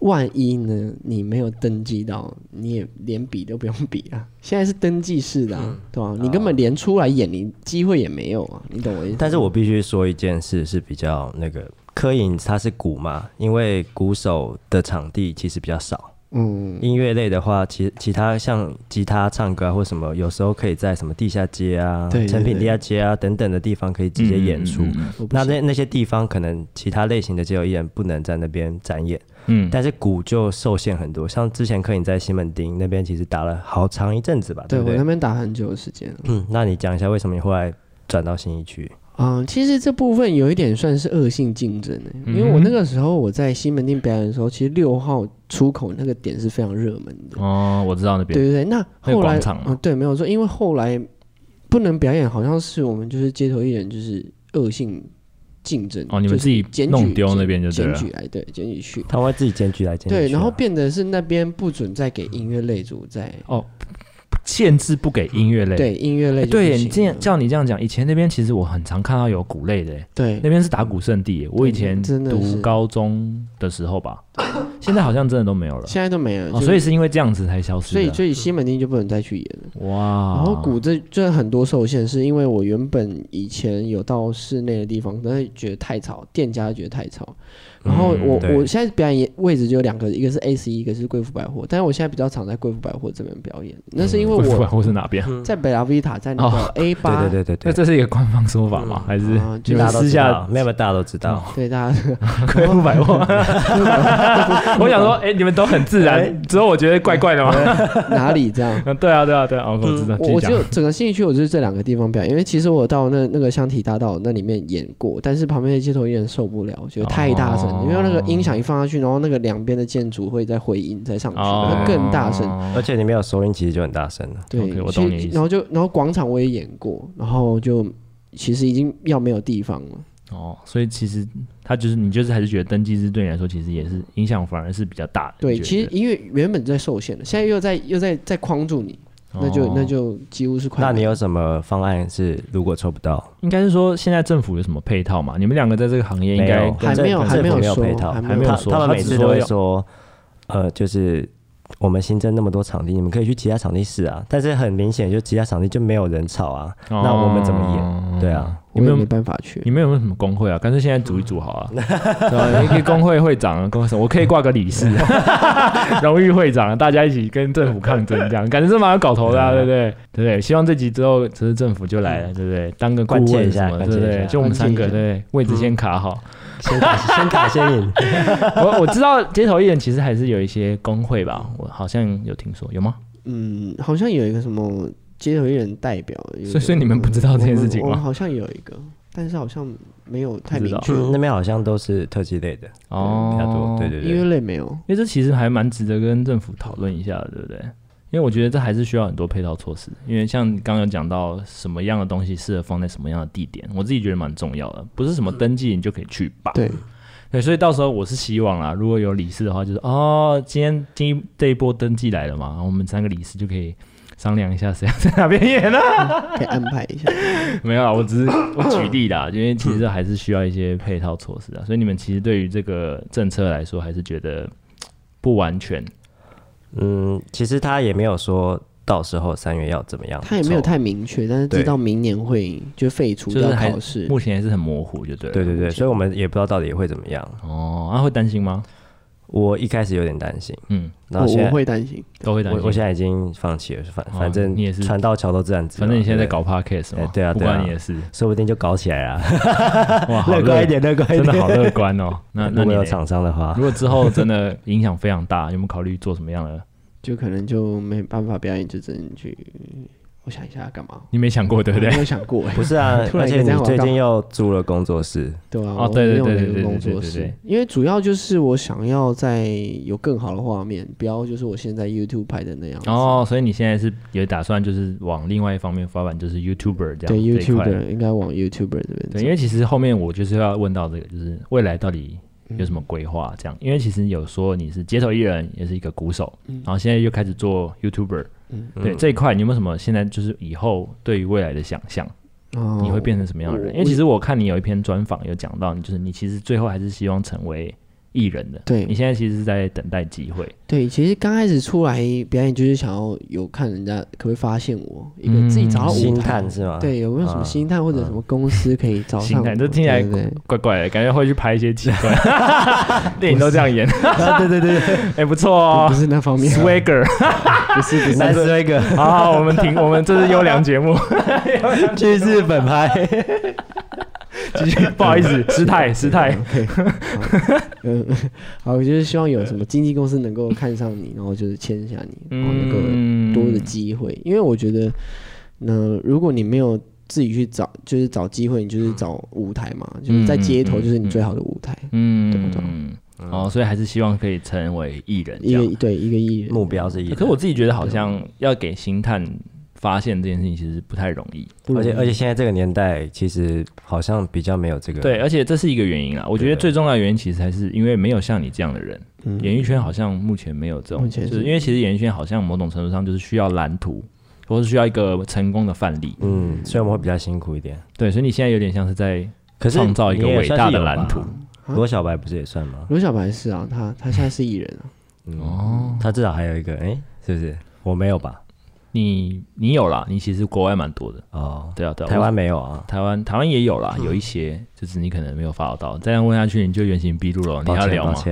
万一呢，你没有登记到，你也连比都不用比啊。现在是登记式的，对吧？你根本连出来演，你机会也没有啊，你懂我意思？但是我必须说一件事是比较那个，柯颖他是鼓嘛，因为鼓手的场地其实比较少。嗯，音乐类的话，其其他像吉他、唱歌啊，或什么，有时候可以在什么地下街啊、成品地下街啊等等的地方可以直接演出。那那那些地方可能其他类型的街头艺人不能在那边展演。嗯，但是鼓就受限很多。像之前可以在西门町那边，其实打了好长一阵子吧？对，对，我那边打很久的时间。嗯，那你讲一下为什么你后来转到新一区？嗯，其实这部分有一点算是恶性竞争的，因为我那个时候我在西门町表演的时候，其实六号出口那个点是非常热门的。哦，我知道那边。对对对，那后来嗯，对，没有错，因为后来不能表演，好像是我们就是街头艺人就是恶性竞争。哦，你们自己弄丢那边就对了。检举来，对，检举去。他会自己检举来检举。对，然后变得是那边不准再给音乐类组在哦。限制不给音乐类，对音乐类、欸，对你这样叫你这样讲，以前那边其实我很常看到有鼓类的，对，那边是打鼓圣地。我以前读高中的时候吧，现 <coughs> 现在好像真的都没有了，现在都没了，哦，所以是因为这样子才消失。所以所以西门町就不能再去演了。哇！然后鼓这这很多受限，是因为我原本以前有到室内的地方，但是觉得太吵，店家觉得太吵。然后我、嗯、我现在表演位置就有两个，一个是 A C，一个是贵妇百货。但是我现在比较常在贵妇百货这边表演，那是因为我贵妇百货是哪边？在北拉维塔，在那个 A 八。对对对对，那这是一个官方说法吗？还是就大家私下没有大家都知道？对大家贵妇百货。我想说，哎，你们都很自然，只有我觉得怪怪的吗？哪里这样？对啊对啊对啊，我知道。我就整个信义区，我就是这两个地方表演，因为其实我到那那个香堤大道那里面演过，但是旁边的街头艺人受不了，觉得太大声，因为那个音响。一放下去，然后那个两边的建筑会再回音再上去，会更大声。而且你没有收音，其实就很大声了。对，我懂你。然后就，然后广场我也演过，然后就其实已经要没有地方了。哦，所以其实他就是你，就是还是觉得登记制对你来说，其实也是影响，反而是比较大的。对，其实因为原本在受限了，现在又在又在在框住你。那就那就几乎是快。那你有什么方案是如果抽不到？应该是说现在政府有什么配套嘛？你们两个在这个行业应该还没有还没有配套，还没有说。他们每次都会说，呃，就是。我们新增那么多场地，你们可以去其他场地试啊。但是很明显，就其他场地就没有人吵啊。哦、那我们怎么演？对啊，你们没办法去。你们有没有什么工会啊？干脆现在组一组好了。<laughs> 对吧？你可以工会会长、工会什么，我可以挂个理事、<laughs> 荣誉会长，大家一起跟政府抗争，这样感觉是蛮有搞头的，啊，对不对？对不对？希望这集之后，其实政府就来了，对不对？当个顾问什么，对不对？就我们三个，对，位置先卡好。先打 <laughs> 先打先赢，<laughs> 我我知道街头艺人其实还是有一些工会吧，我好像有听说，有吗？嗯，好像有一个什么街头艺人代表，所以所以你们不知道这件事情吗？我好像有一个，但是好像没有太明确。那边好像都是特技类的哦，比较多，对对对，音乐类没有，因为这其实还蛮值得跟政府讨论一下的，对不对？因为我觉得这还是需要很多配套措施，因为像刚刚有讲到什么样的东西适合放在什么样的地点，我自己觉得蛮重要的，不是什么登记你就可以去吧。对，对，所以到时候我是希望啦，如果有理事的话，就是哦，今天今这一波登记来了嘛，我们三个理事就可以商量一下谁要在哪边演呢？可以安排一下。<laughs> 没有啊，我只是我举例啦，因为其实还是需要一些配套措施啊，所以你们其实对于这个政策来说，还是觉得不完全。嗯，其实他也没有说到时候三月要怎么样，他也没有太明确，但是知道明年会就废除掉考试，目前还是很模糊，就对了。对对对，所以我们也不知道到底会怎么样。哦，那会担心吗？我一开始有点担心，嗯，然后我会担心，都会担心。我现在已经放弃了，反反正你也是船到桥头自然直，反正你现在在搞 podcast 嘛，对啊，不管你也是，说不定就搞起来了。<laughs> 哇，乐观一点，乐观一点，真的好乐观哦。那那如果有厂商的话，如果之后真的影响非常大，有没有考虑做什么样的？就可能就没办法表演，就只能去。我想一下干嘛？你没想过对不对？没有想过，不是啊。<laughs> 突然而且你最近又租了工作室，对啊。哦，对对对对对工作室。因为主要就是我想要在有更好的画面，不要就是我现在 YouTube 拍的那样。哦，所以你现在是有打算就是往另外一方面发展，就是 YouTuber 这样。对，YouTuber 应该往 YouTuber 这边。对，因为其实后面我就是要问到这个，就是未来到底。有什么规划？这样，因为其实有说你是街头艺人，也是一个鼓手，嗯、然后现在又开始做 YouTuber，嗯、对这一块，你有没有什么现在就是以后对于未来的想象？哦、你会变成什么样的人？因为其实我看你有一篇专访，有讲到，你就是你其实最后还是希望成为。艺人的，对，你现在其实是在等待机会。对，其实刚开始出来表演，就是想要有看人家可不可以发现我，一个自己找到舞台是吗？对，有没有什么星探或者什么公司可以找上？这听起来怪怪的，感觉会去拍一些奇怪 <laughs> 电影，都这样演。对对对，<laughs> 哎，不错哦，不是那方面，Swagger，<laughs> 不是不是，Swagger。好，我们停，我们这是优良节目，去日本拍。继续，不好意思，失态，失态。嗯，<laughs> 好，我就是希望有什么经纪公司能够看上你，然后就是签下你，然后能够多的机会。因为我觉得，那如果你没有自己去找，就是找机会，你就是找舞台嘛，就是在街头就是你最好的舞台。嗯，对不对？哦，所以还是希望可以成为艺人，一个对一个艺人目标是艺人。可是我自己觉得好像要给星探。发现这件事情其实不太容易，而且而且现在这个年代其实好像比较没有这个。对，而且这是一个原因啊。我觉得最重要的原因其实还是因为没有像你这样的人，演艺圈好像目前没有这种，就是因为其实演艺圈好像某种程度上就是需要蓝图，或是需要一个成功的范例。嗯，所以我们会比较辛苦一点。对，所以你现在有点像是在创造一个伟大的蓝图。罗小白不是也算吗？罗小白是啊，他他现在是艺人啊。嗯、哦，他至少还有一个，哎、欸，是不是？我没有吧？你你有啦，你其实国外蛮多的哦。对啊，对啊，台湾没有啊。台湾台湾也有啦，有一些，就是你可能没有 follow 到。再这样问下去，你就原形毕露了。你要聊吗？<laughs>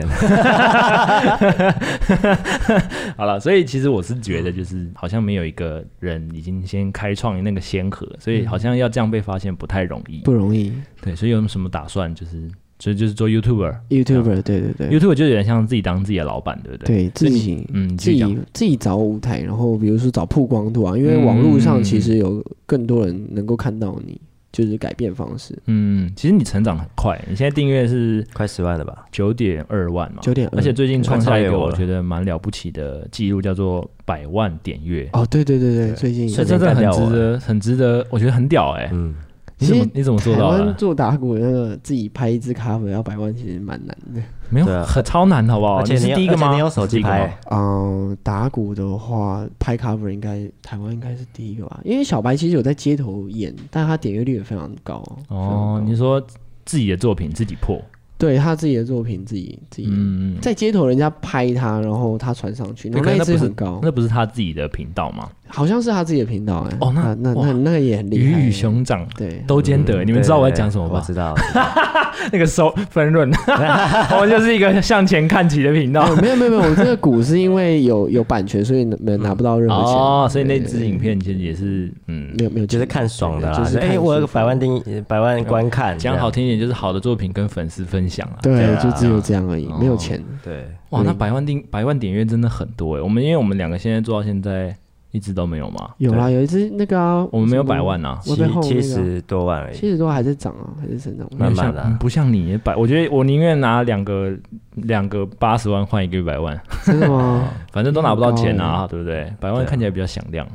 好了，所以其实我是觉得，就是好像没有一个人已经先开创那个先河，所以好像要这样被发现不太容易。不容易。对，所以有什么打算？就是。所以就是做 YouTuber，YouTuber，对对对，YouTuber 就有点像自己当自己的老板，对不对？对自己，嗯，自己自己找舞台，然后比如说找曝光度啊，因为网络上其实有更多人能够看到你，就是改变方式。嗯，其实你成长很快，你现在订阅是快十万了吧？九点二万嘛，九点，而且最近创下一个我觉得蛮了不起的记录，叫做百万点阅。哦，对对对对，最近所以真的很值得，很值得，我觉得很屌哎。嗯。你怎么你怎么做到的？台湾做打鼓那个自己拍一支 cover 要百万，其实蛮难的。没有，很超难，好不好？而且你是第一个吗？你有手机拍？嗯，打鼓的话，拍 cover 应该台湾应该是第一个吧？因为小白其实有在街头演，但他点阅率也非常高。哦，你说自己的作品自己破？对他自己的作品，自己自己在街头，人家拍他，然后他传上去，那那一支很高，那不是他自己的频道吗？好像是他自己的频道哎。哦，那那那那个也很厉害，鱼与熊掌对都兼得。你们知道我在讲什么吗？我知道，<laughs> 那个收分润，<laughs> 我就是一个向前看齐的频道。没有没有没有，我这个股是因为有 <laughs> 有版权，所以拿拿不到任何钱。哦，所以那支影片其实也是嗯，没有没有，就是看爽的啦，就是哎，我有个百万订百万观看，讲好听一点就是好的作品跟粉丝分享啊。对。就只有这样而已，没有钱。对，哇，那百万订百万点阅真的很多哎。我们因为我们两个现在做到现在，一直都没有吗？有啦，有一只那个我们没有百万呐，七七十多万而已，七十多还在涨啊，还是成长，慢慢的。不像你百，我觉得我宁愿拿两个两个八十万换一个一百万，真的吗？<laughs> 反正都拿不到钱啊，对不对？百万看起来比较响亮，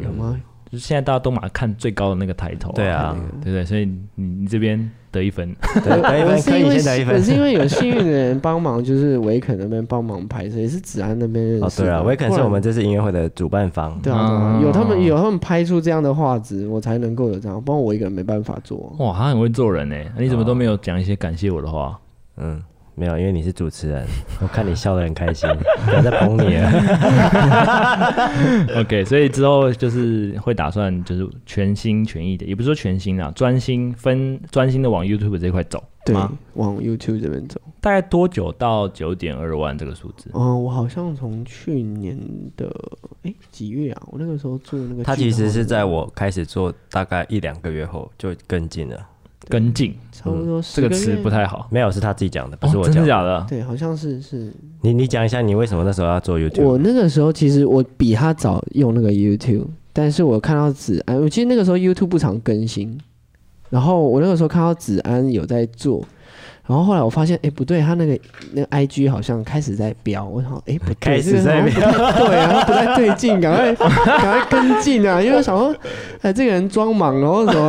有吗？就是现在大家都马上看最高的那个抬头，对啊，对不对？所以你你这边。得一分，得一分，可以先得一分。是因为有 <laughs> 幸运的人帮忙，就是维肯那边帮忙拍摄，也是子安那边认识。哦，对啊，维肯是我们这次音乐会的主办方。对啊，有他们有他们拍出这样的画质，我才能够有这样，不然我一个人没办法做。哇，他很会做人呢，你怎么都没有讲一些感谢我的话？嗯。没有，因为你是主持人，<laughs> 我看你笑得很开心，<laughs> 我在捧你了。<laughs> OK，所以之后就是会打算就是全心全意的，也不是说全心啊，专心分专心的往 YouTube 这块走，对吗？往 YouTube 这边走。大概多久到九点二万这个数字？嗯，我好像从去年的哎几月啊，我那个时候做那个，他其实是在我开始做大概一两个月后就跟进了。跟进，差不多这个词不太好。没有，是他自己讲的，不是我讲的。真的假的？对，好像是是。你你讲一下，你为什么那时候要做 YouTube？我那个时候其实我比他早用那个 YouTube，但是我看到子安，我记得那个时候 YouTube 不常更新，然后我那个时候看到子安有在做。然后后来我发现，哎，不对，他那个那个 I G 好像开始在飙，我想，哎，不对，开始在飙，对啊，不太对劲，赶快赶快跟进啊！因为想说，哎，这个人装忙，然后什么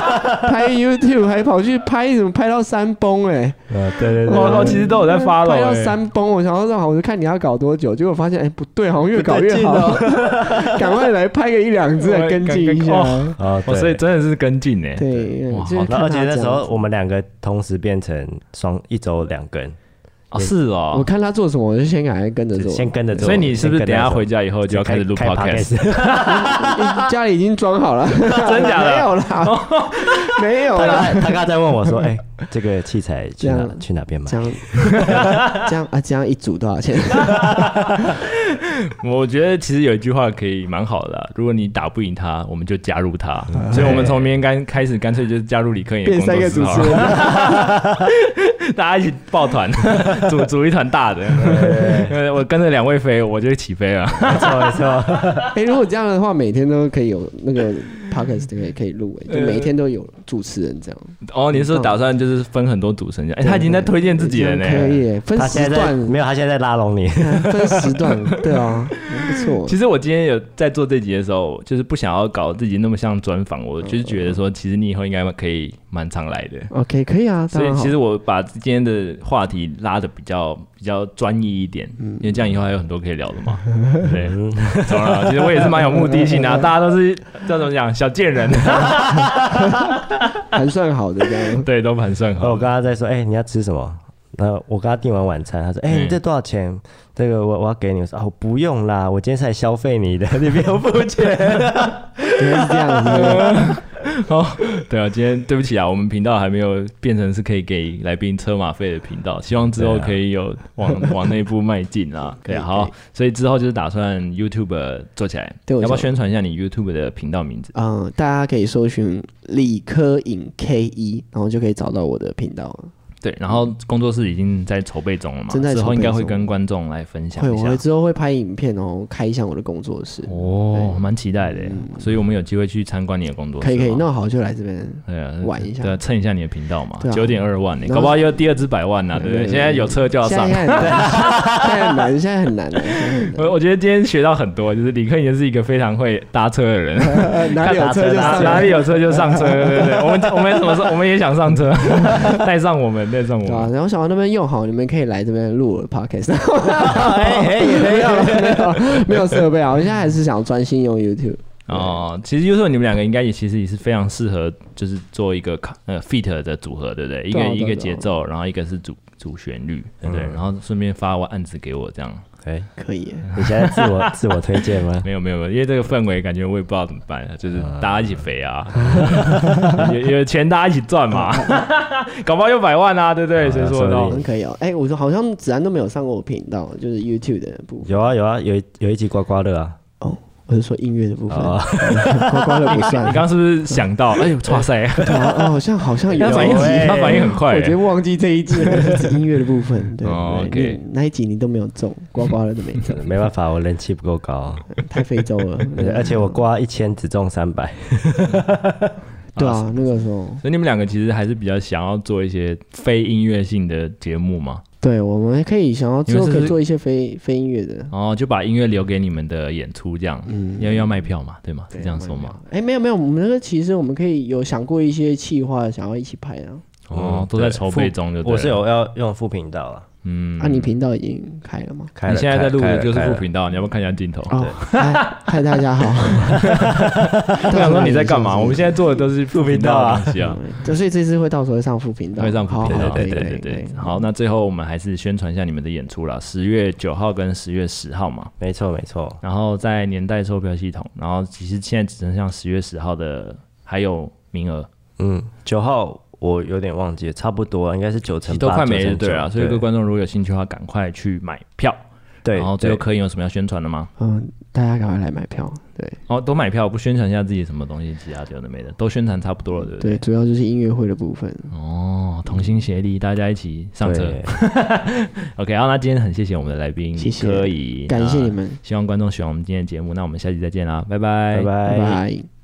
<laughs> 拍 YouTube 还跑去拍什么拍到山崩，哎，对对对，我其实都有在发了，拍到山崩，我想说正好，我就看你要搞多久，结果发现，哎，不对，好像越搞越好，<laughs> 赶快来拍个一两支来跟进一下，哦，所以真的是跟进呢，对，而且那时候我们两个同时变成。双一周两根哦，是哦。我看他做什么，我就先赶快跟着做，先跟着做。所以你是不是等下回家以后就要开始录 podcast？<laughs> <laughs> 家里已经装好了，<laughs> 真假的？没有啦，没有啦。他刚刚在问我说：“哎，<laughs> 这个器材去哪去哪边买？这样这样啊，这样一组多少钱？” <laughs> 我觉得其实有一句话可以蛮好的，如果你打不赢他，我们就加入他。所以，我们从明天开始，干脆就是加入李克颖的工作室好了。<laughs> 大家一起抱团，组组一团大的。因为我跟着两位飞，我就起飞了。没错，没错。哎，如果这样的话，每天都可以有那个。Podcast 可以可以录诶，就每一天都有主持人这样。哦，你是打算就是分很多主持人？哎，他已经在推荐自己了呢。可以，分时段没有，他现在在拉拢你。<laughs> 分时段，对啊，不错。其实我今天有在做这集的时候，就是不想要搞自己那么像专访，我就是觉得说，其实你以后应该可以蛮常来的。OK，可以啊。所以其实我把今天的话题拉的比较比较专一一点，因为这样以后还有很多可以聊的嘛。<laughs> 对，懂了。其实我也是蛮有目的性的，<laughs> 大家都是这种讲小。小贱人，<laughs> 盘算好的这样。对，都盘算好。我刚刚在说，哎、欸，你要吃什么？然后我跟他订完晚餐，他说，哎、欸，你这多少钱？嗯、这个我我要给你。我说，哦，不用啦，我今天是来消费你的，你不用付钱。原来是这样子。<laughs> 好，对啊，今天对不起啊，我们频道还没有变成是可以给来宾车马费的频道，希望之后可以有往、啊、往内部迈进啊。对，好，所以之后就是打算 YouTube 做起来，对，要不要宣传一下你 YouTube 的频道名字？嗯，大家可以搜寻李科影 K 一，然后就可以找到我的频道了。对，然后工作室已经在筹备中了嘛，之后应该会跟观众来分享一下。会，我会之后会拍影片哦，开一下我的工作室。哦，蛮期待的，所以我们有机会去参观你的工作室。可以可以，那好就来这边，对啊，玩一下，对，啊蹭一下你的频道嘛，九点二万呢，搞不好又第二支百万呢，对不对？现在有车就要上。现在很 <laughs> 难，现在很难。我我觉得今天学到很多，就是李克也是一个非常会搭车的人，<laughs> 哪里有车就上，哪里有车就上车，对对对。我们我们什么时候我们也想上车，<laughs> 带上我们，带上我们。小王那边用好，你们可以来这边录我的 podcast。<laughs> 哎哎，没有没有 <laughs> 没有设备啊，我现在还是想专心用 YouTube。哦，其实 YouTube 你们两个应该也其实也是非常适合，就是做一个呃 feat 的组合，对不对？一个一个节奏，然后一个是主主旋律，对不对？然后顺便发完案子给我这样。哎，可以。你现在自我 <laughs> 自我推荐吗？没有没有没有，因为这个氛围感觉我也不知道怎么办，就是大家一起肥啊，<laughs> 有有钱大家一起赚嘛，<laughs> 搞不好有百万啊，对不对？谁说的？可以哦。哎，我说好像子安都没有上过我频道，就是 YouTube 的部分。有啊有啊，有有一集刮刮乐啊。哦。我是说音乐的部分，<laughs> 刮刮乐不算。你刚刚是不是想到？<laughs> 哎呦，哇塞！哦，好像好像有。他反应他反应很快。我觉得忘记这一集是音乐的部分。对，OK。那一集你都没有中，刮刮乐都没中。<laughs> 没办法，我人气不够高，太非洲了。而且我刮一千只中三百。对啊，那个时候。所以你们两个其实还是比较想要做一些非音乐性的节目吗？对，我们可以想要之后可以做一些非非音乐的哦，就把音乐留给你们的演出这样，嗯，因为要卖票嘛，对吗？是这样说吗？哎，没有没有，我们那个其实我们可以有想过一些企划，想要一起拍啊。哦，都在筹备中，就我是有要用副频道了。嗯，那你频道已经开了吗？开了。你现在在录的就是副频道，你要不要看一下镜头？哦，嗨，大家好。<laughs> 我想说你在干嘛？<laughs> 我们现在做的都是副频道啊，东西啊。就所以这次会到时候会上副频道，会上副频道。对对对对。好，那最后我们还是宣传一下你们的演出啦，十月九号跟十月十号嘛。没错没错。然后在年代售票系统，然后其实现在只剩下十月十号的还有名额。嗯，九号。我有点忘记了，差不多应该是九成八，都快没了，对啊。所以各位观众如果有兴趣的话，赶快去买票。对，然后最后可以有什么要宣传的吗？嗯，大家赶快来买票。对，哦，都买票，不宣传一下自己什么东西，其他有的没的，都宣传差不多了，对不对？对，主要就是音乐会的部分。哦，同心协力，大家一起上车。<laughs> OK，好，那今天很谢谢我们的来宾，谢谢，可以，感谢你们。希望观众喜欢我们今天的节目，那我们下期再见啦，拜拜，拜拜。